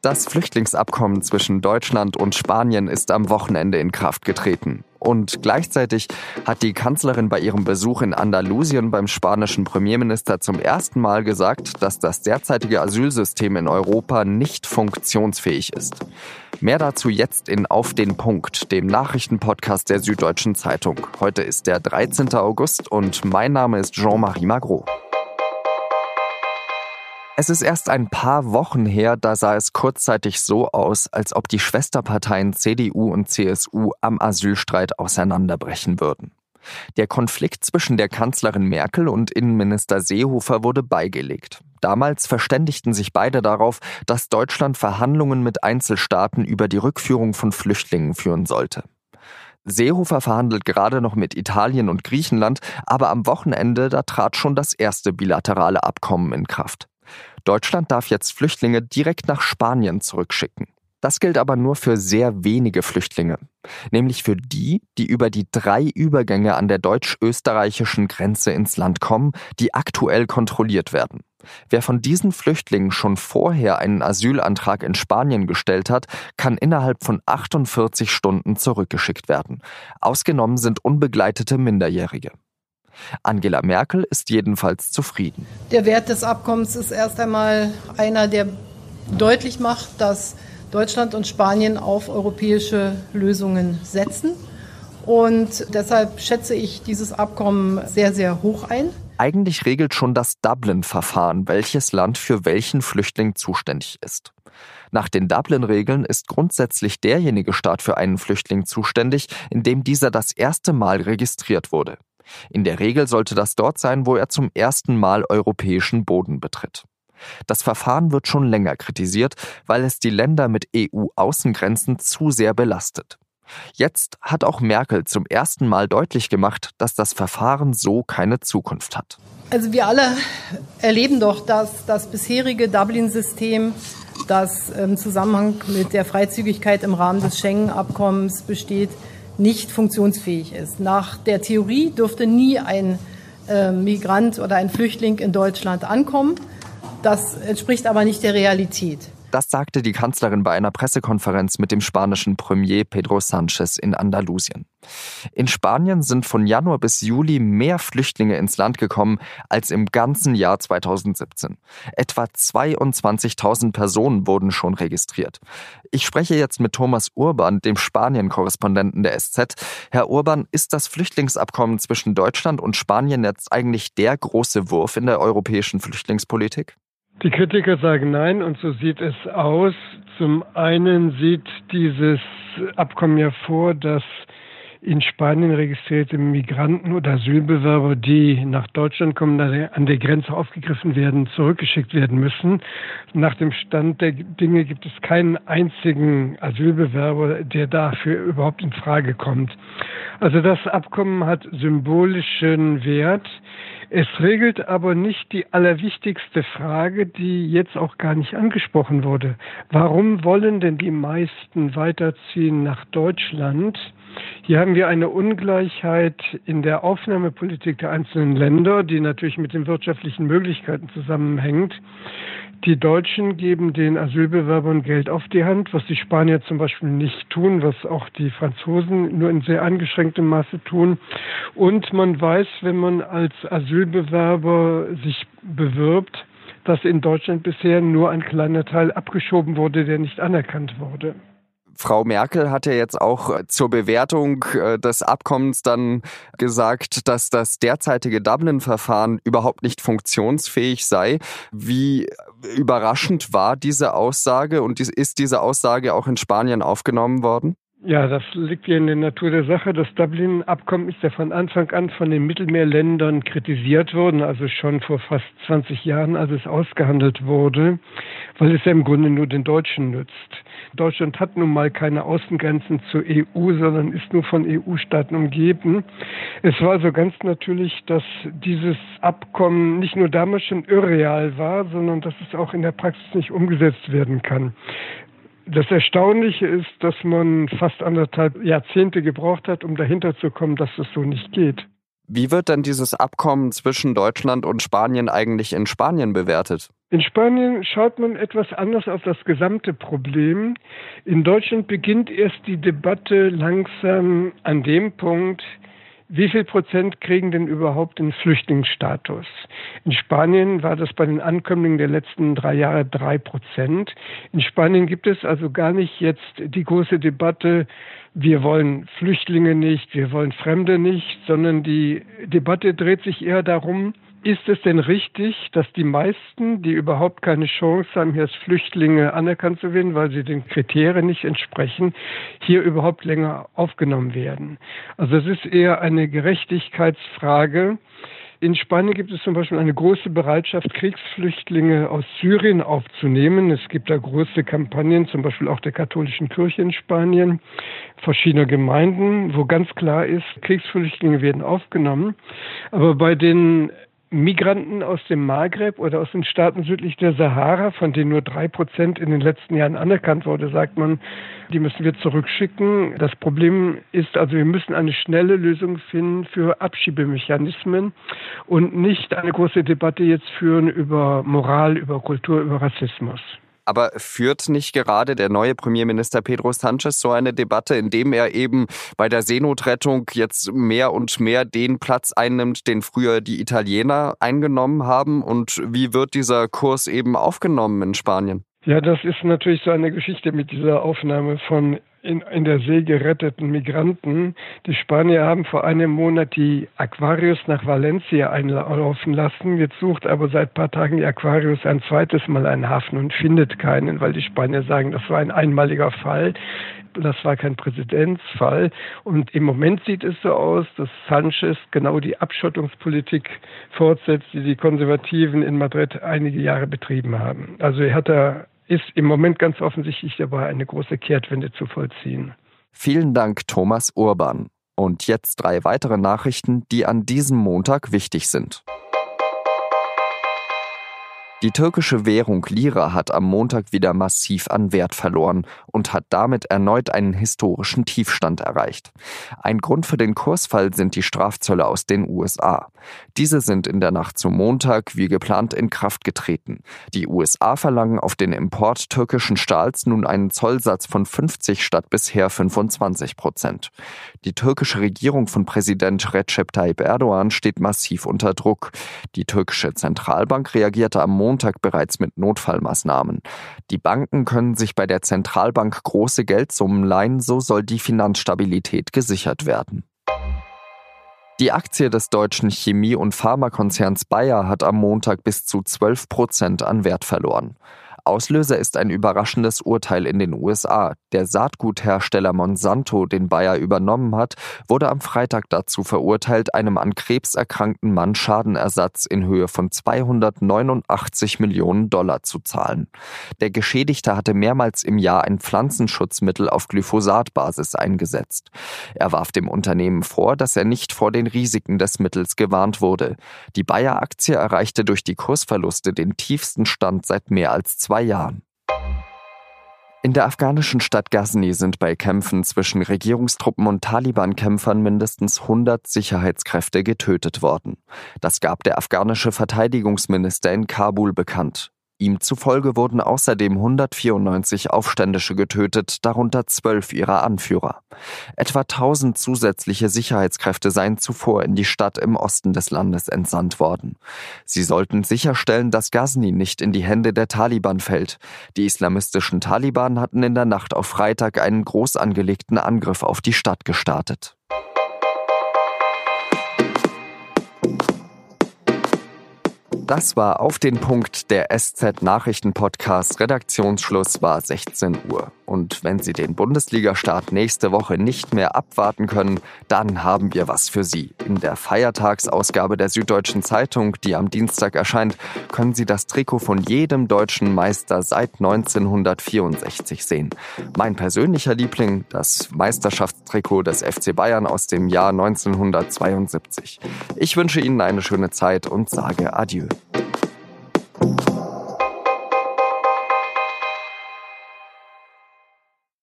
Das Flüchtlingsabkommen zwischen Deutschland und Spanien ist am Wochenende in Kraft getreten. Und gleichzeitig hat die Kanzlerin bei ihrem Besuch in Andalusien beim spanischen Premierminister zum ersten Mal gesagt, dass das derzeitige Asylsystem in Europa nicht funktionsfähig ist. Mehr dazu jetzt in Auf den Punkt, dem Nachrichtenpodcast der Süddeutschen Zeitung. Heute ist der 13. August und mein Name ist Jean-Marie Magro. Es ist erst ein paar Wochen her, da sah es kurzzeitig so aus, als ob die Schwesterparteien CDU und CSU am Asylstreit auseinanderbrechen würden. Der Konflikt zwischen der Kanzlerin Merkel und Innenminister Seehofer wurde beigelegt. Damals verständigten sich beide darauf, dass Deutschland Verhandlungen mit Einzelstaaten über die Rückführung von Flüchtlingen führen sollte. Seehofer verhandelt gerade noch mit Italien und Griechenland, aber am Wochenende da trat schon das erste bilaterale Abkommen in Kraft. Deutschland darf jetzt Flüchtlinge direkt nach Spanien zurückschicken. Das gilt aber nur für sehr wenige Flüchtlinge, nämlich für die, die über die drei Übergänge an der deutsch-österreichischen Grenze ins Land kommen, die aktuell kontrolliert werden. Wer von diesen Flüchtlingen schon vorher einen Asylantrag in Spanien gestellt hat, kann innerhalb von 48 Stunden zurückgeschickt werden. Ausgenommen sind unbegleitete Minderjährige. Angela Merkel ist jedenfalls zufrieden. Der Wert des Abkommens ist erst einmal einer, der deutlich macht, dass Deutschland und Spanien auf europäische Lösungen setzen. Und deshalb schätze ich dieses Abkommen sehr, sehr hoch ein. Eigentlich regelt schon das Dublin-Verfahren, welches Land für welchen Flüchtling zuständig ist. Nach den Dublin-Regeln ist grundsätzlich derjenige Staat für einen Flüchtling zuständig, in dem dieser das erste Mal registriert wurde. In der Regel sollte das dort sein, wo er zum ersten Mal europäischen Boden betritt. Das Verfahren wird schon länger kritisiert, weil es die Länder mit EU-Außengrenzen zu sehr belastet. Jetzt hat auch Merkel zum ersten Mal deutlich gemacht, dass das Verfahren so keine Zukunft hat. Also wir alle erleben doch, dass das bisherige Dublin-System, das im Zusammenhang mit der Freizügigkeit im Rahmen des Schengen-Abkommens besteht, nicht funktionsfähig ist. Nach der Theorie dürfte nie ein äh, Migrant oder ein Flüchtling in Deutschland ankommen. Das entspricht aber nicht der Realität. Das sagte die Kanzlerin bei einer Pressekonferenz mit dem spanischen Premier Pedro Sanchez in Andalusien. In Spanien sind von Januar bis Juli mehr Flüchtlinge ins Land gekommen als im ganzen Jahr 2017. Etwa 22.000 Personen wurden schon registriert. Ich spreche jetzt mit Thomas Urban, dem Spanien-Korrespondenten der SZ. Herr Urban, ist das Flüchtlingsabkommen zwischen Deutschland und Spanien jetzt eigentlich der große Wurf in der europäischen Flüchtlingspolitik? Die Kritiker sagen nein und so sieht es aus. Zum einen sieht dieses Abkommen ja vor, dass in Spanien registrierte Migranten oder Asylbewerber, die nach Deutschland kommen, an der Grenze aufgegriffen werden, zurückgeschickt werden müssen. Nach dem Stand der Dinge gibt es keinen einzigen Asylbewerber, der dafür überhaupt in Frage kommt. Also das Abkommen hat symbolischen Wert. Es regelt aber nicht die allerwichtigste Frage, die jetzt auch gar nicht angesprochen wurde. Warum wollen denn die meisten weiterziehen nach Deutschland? Hier haben wir eine Ungleichheit in der Aufnahmepolitik der einzelnen Länder, die natürlich mit den wirtschaftlichen Möglichkeiten zusammenhängt. Die Deutschen geben den Asylbewerbern Geld auf die Hand, was die Spanier zum Beispiel nicht tun, was auch die Franzosen nur in sehr eingeschränktem Maße tun. Und man weiß, wenn man als Asylbewerber sich bewirbt, dass in Deutschland bisher nur ein kleiner Teil abgeschoben wurde, der nicht anerkannt wurde. Frau Merkel hat ja jetzt auch zur Bewertung äh, des Abkommens dann gesagt, dass das derzeitige Dublin-Verfahren überhaupt nicht funktionsfähig sei. Wie überraschend war diese Aussage und ist diese Aussage auch in Spanien aufgenommen worden? Ja, das liegt ja in der Natur der Sache. Das Dublin-Abkommen ist ja von Anfang an von den Mittelmeerländern kritisiert worden, also schon vor fast 20 Jahren, als es ausgehandelt wurde, weil es ja im Grunde nur den Deutschen nützt. Deutschland hat nun mal keine Außengrenzen zur EU, sondern ist nur von EU-Staaten umgeben. Es war also ganz natürlich, dass dieses Abkommen nicht nur damals schon irreal war, sondern dass es auch in der Praxis nicht umgesetzt werden kann. Das Erstaunliche ist, dass man fast anderthalb Jahrzehnte gebraucht hat, um dahinter zu kommen, dass das so nicht geht. Wie wird denn dieses Abkommen zwischen Deutschland und Spanien eigentlich in Spanien bewertet? In Spanien schaut man etwas anders auf das gesamte Problem. In Deutschland beginnt erst die Debatte langsam an dem Punkt, wie viel Prozent kriegen denn überhaupt den Flüchtlingsstatus? In Spanien war das bei den Ankömmlingen der letzten drei Jahre drei Prozent. In Spanien gibt es also gar nicht jetzt die große Debatte, wir wollen Flüchtlinge nicht, wir wollen Fremde nicht, sondern die Debatte dreht sich eher darum, ist es denn richtig, dass die meisten, die überhaupt keine Chance haben, hier als Flüchtlinge anerkannt zu werden, weil sie den Kriterien nicht entsprechen, hier überhaupt länger aufgenommen werden? Also es ist eher eine Gerechtigkeitsfrage. In Spanien gibt es zum Beispiel eine große Bereitschaft, Kriegsflüchtlinge aus Syrien aufzunehmen. Es gibt da große Kampagnen, zum Beispiel auch der katholischen Kirche in Spanien, verschiedener Gemeinden, wo ganz klar ist, Kriegsflüchtlinge werden aufgenommen. Aber bei den Migranten aus dem Maghreb oder aus den Staaten südlich der Sahara, von denen nur drei Prozent in den letzten Jahren anerkannt wurde, sagt man, die müssen wir zurückschicken. Das Problem ist also, wir müssen eine schnelle Lösung finden für Abschiebemechanismen und nicht eine große Debatte jetzt führen über Moral, über Kultur, über Rassismus. Aber führt nicht gerade der neue Premierminister Pedro Sanchez so eine Debatte, indem er eben bei der Seenotrettung jetzt mehr und mehr den Platz einnimmt, den früher die Italiener eingenommen haben? Und wie wird dieser Kurs eben aufgenommen in Spanien? Ja, das ist natürlich so eine Geschichte mit dieser Aufnahme von in, in der See geretteten Migranten. Die Spanier haben vor einem Monat die Aquarius nach Valencia einlaufen lassen. Jetzt sucht aber seit paar Tagen die Aquarius ein zweites Mal einen Hafen und findet keinen, weil die Spanier sagen, das war ein einmaliger Fall. Das war kein Präzedenzfall. Und im Moment sieht es so aus, dass Sanchez genau die Abschottungspolitik fortsetzt, die die Konservativen in Madrid einige Jahre betrieben haben. Also er hat da ist im Moment ganz offensichtlich dabei, eine große Kehrtwende zu vollziehen. Vielen Dank, Thomas Urban. Und jetzt drei weitere Nachrichten, die an diesem Montag wichtig sind. Die türkische Währung Lira hat am Montag wieder massiv an Wert verloren und hat damit erneut einen historischen Tiefstand erreicht. Ein Grund für den Kursfall sind die Strafzölle aus den USA. Diese sind in der Nacht zum Montag wie geplant in Kraft getreten. Die USA verlangen auf den Import türkischen Stahls nun einen Zollsatz von 50 statt bisher 25 Prozent. Die türkische Regierung von Präsident Recep Tayyip Erdogan steht massiv unter Druck. Die türkische Zentralbank reagierte am Montag Montag bereits mit Notfallmaßnahmen. Die Banken können sich bei der Zentralbank große Geldsummen leihen, so soll die Finanzstabilität gesichert werden. Die Aktie des deutschen Chemie- und Pharmakonzerns Bayer hat am Montag bis zu 12 Prozent an Wert verloren. Auslöser ist ein überraschendes Urteil in den USA. Der Saatguthersteller Monsanto, den Bayer übernommen hat, wurde am Freitag dazu verurteilt, einem an Krebs erkrankten Mann Schadenersatz in Höhe von 289 Millionen Dollar zu zahlen. Der Geschädigte hatte mehrmals im Jahr ein Pflanzenschutzmittel auf Glyphosatbasis eingesetzt. Er warf dem Unternehmen vor, dass er nicht vor den Risiken des Mittels gewarnt wurde. Die Bayer-Aktie erreichte durch die Kursverluste den tiefsten Stand seit mehr als zwei zwei Jahren. In der afghanischen Stadt Ghazni sind bei Kämpfen zwischen Regierungstruppen und Taliban-Kämpfern mindestens 100 Sicherheitskräfte getötet worden. Das gab der afghanische Verteidigungsminister in Kabul bekannt. Ihm zufolge wurden außerdem 194 Aufständische getötet, darunter zwölf ihrer Anführer. Etwa 1000 zusätzliche Sicherheitskräfte seien zuvor in die Stadt im Osten des Landes entsandt worden. Sie sollten sicherstellen, dass Ghazni nicht in die Hände der Taliban fällt. Die islamistischen Taliban hatten in der Nacht auf Freitag einen groß angelegten Angriff auf die Stadt gestartet. Das war auf den Punkt der SZ Nachrichten Podcast. Redaktionsschluss war 16 Uhr. Und wenn Sie den Bundesliga-Start nächste Woche nicht mehr abwarten können, dann haben wir was für Sie. In der Feiertagsausgabe der Süddeutschen Zeitung, die am Dienstag erscheint, können Sie das Trikot von jedem deutschen Meister seit 1964 sehen. Mein persönlicher Liebling, das Meisterschaftstrikot des FC Bayern aus dem Jahr 1972. Ich wünsche Ihnen eine schöne Zeit und sage Adieu.